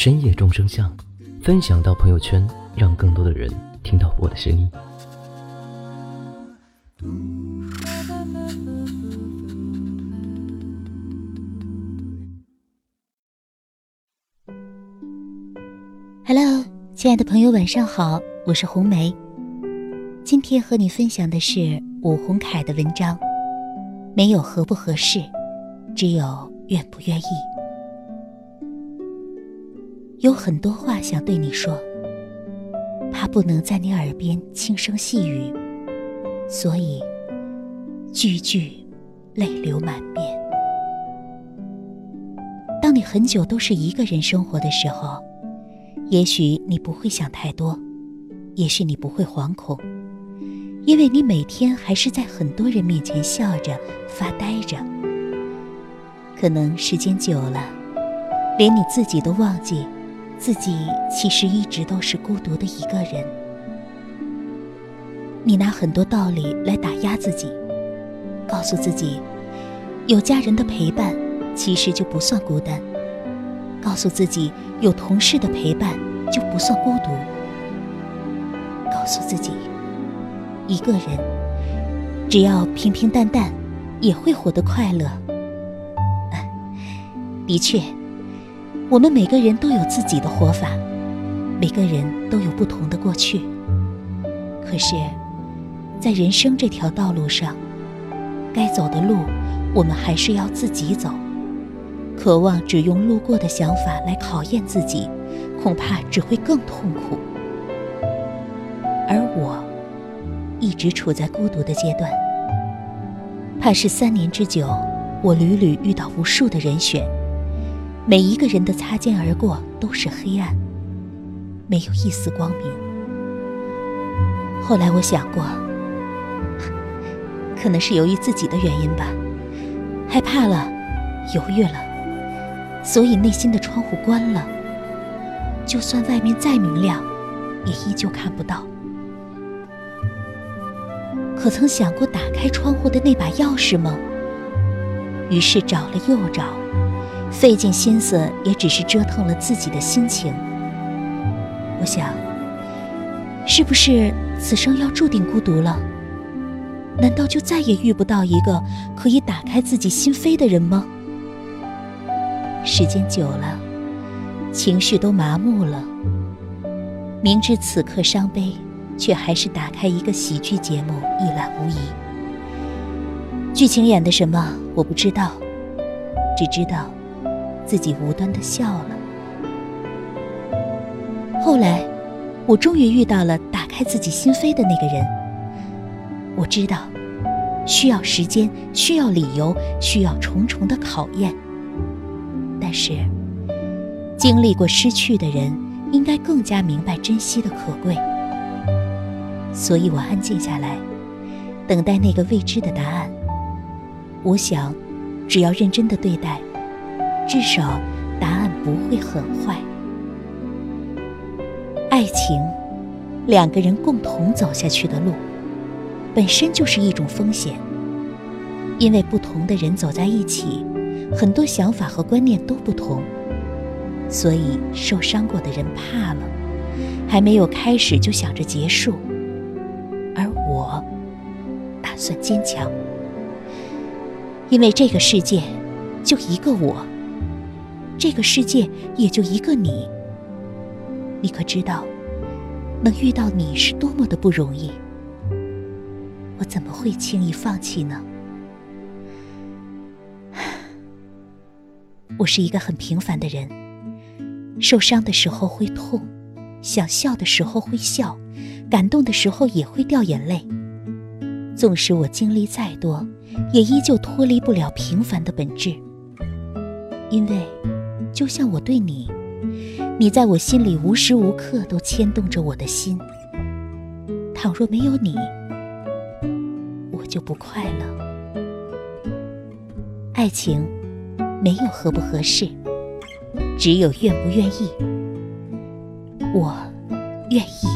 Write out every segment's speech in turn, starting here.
深夜众生相”，分享到朋友圈，让更多的人听到我的声音。Hello，亲爱的朋友，晚上好，我是红梅。今天和你分享的是武洪凯的文章，没有合不合适，只有愿不愿意。有很多话想对你说，怕不能在你耳边轻声细语，所以句句泪流满面。当你很久都是一个人生活的时候，也许你不会想太多，也许你不会惶恐，因为你每天还是在很多人面前笑着、发呆着。可能时间久了，连你自己都忘记，自己其实一直都是孤独的一个人。你拿很多道理来打压自己，告诉自己，有家人的陪伴，其实就不算孤单。告诉自己有同事的陪伴就不算孤独。告诉自己，一个人只要平平淡淡，也会活得快乐。的确，我们每个人都有自己的活法，每个人都有不同的过去。可是，在人生这条道路上，该走的路，我们还是要自己走。渴望只用路过的想法来考验自己，恐怕只会更痛苦。而我，一直处在孤独的阶段。怕是三年之久，我屡屡遇到无数的人选，每一个人的擦肩而过都是黑暗，没有一丝光明。后来我想过，可能是由于自己的原因吧，害怕了，犹豫了。所以内心的窗户关了，就算外面再明亮，也依旧看不到。可曾想过打开窗户的那把钥匙吗？于是找了又找，费尽心思也只是折腾了自己的心情。我想，是不是此生要注定孤独了？难道就再也遇不到一个可以打开自己心扉的人吗？时间久了，情绪都麻木了。明知此刻伤悲，却还是打开一个喜剧节目一览无遗。剧情演的什么我不知道，只知道自己无端的笑了。后来，我终于遇到了打开自己心扉的那个人。我知道，需要时间，需要理由，需要重重的考验。但是，经历过失去的人，应该更加明白珍惜的可贵。所以我安静下来，等待那个未知的答案。我想，只要认真的对待，至少答案不会很坏。爱情，两个人共同走下去的路，本身就是一种风险，因为不同的人走在一起。很多想法和观念都不同，所以受伤过的人怕了，还没有开始就想着结束。而我打算坚强，因为这个世界就一个我，这个世界也就一个你。你可知道，能遇到你是多么的不容易？我怎么会轻易放弃呢？我是一个很平凡的人，受伤的时候会痛，想笑的时候会笑，感动的时候也会掉眼泪。纵使我经历再多，也依旧脱离不了平凡的本质。因为，就像我对你，你在我心里无时无刻都牵动着我的心。倘若没有你，我就不快乐。爱情没有合不合适，只有愿不愿意。我愿意，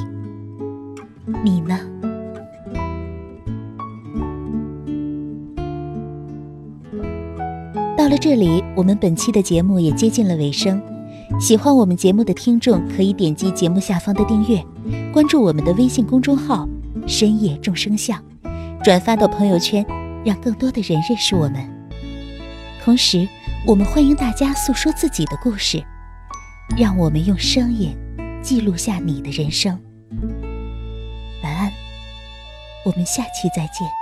你呢？到了这里，我们本期的节目也接近了尾声。喜欢我们节目的听众可以点击节目下方的订阅，关注我们的微信公众号“深夜众生相”，转发到朋友圈，让更多的人认识我们。同时，我们欢迎大家诉说自己的故事，让我们用声音记录下你的人生。晚安，我们下期再见。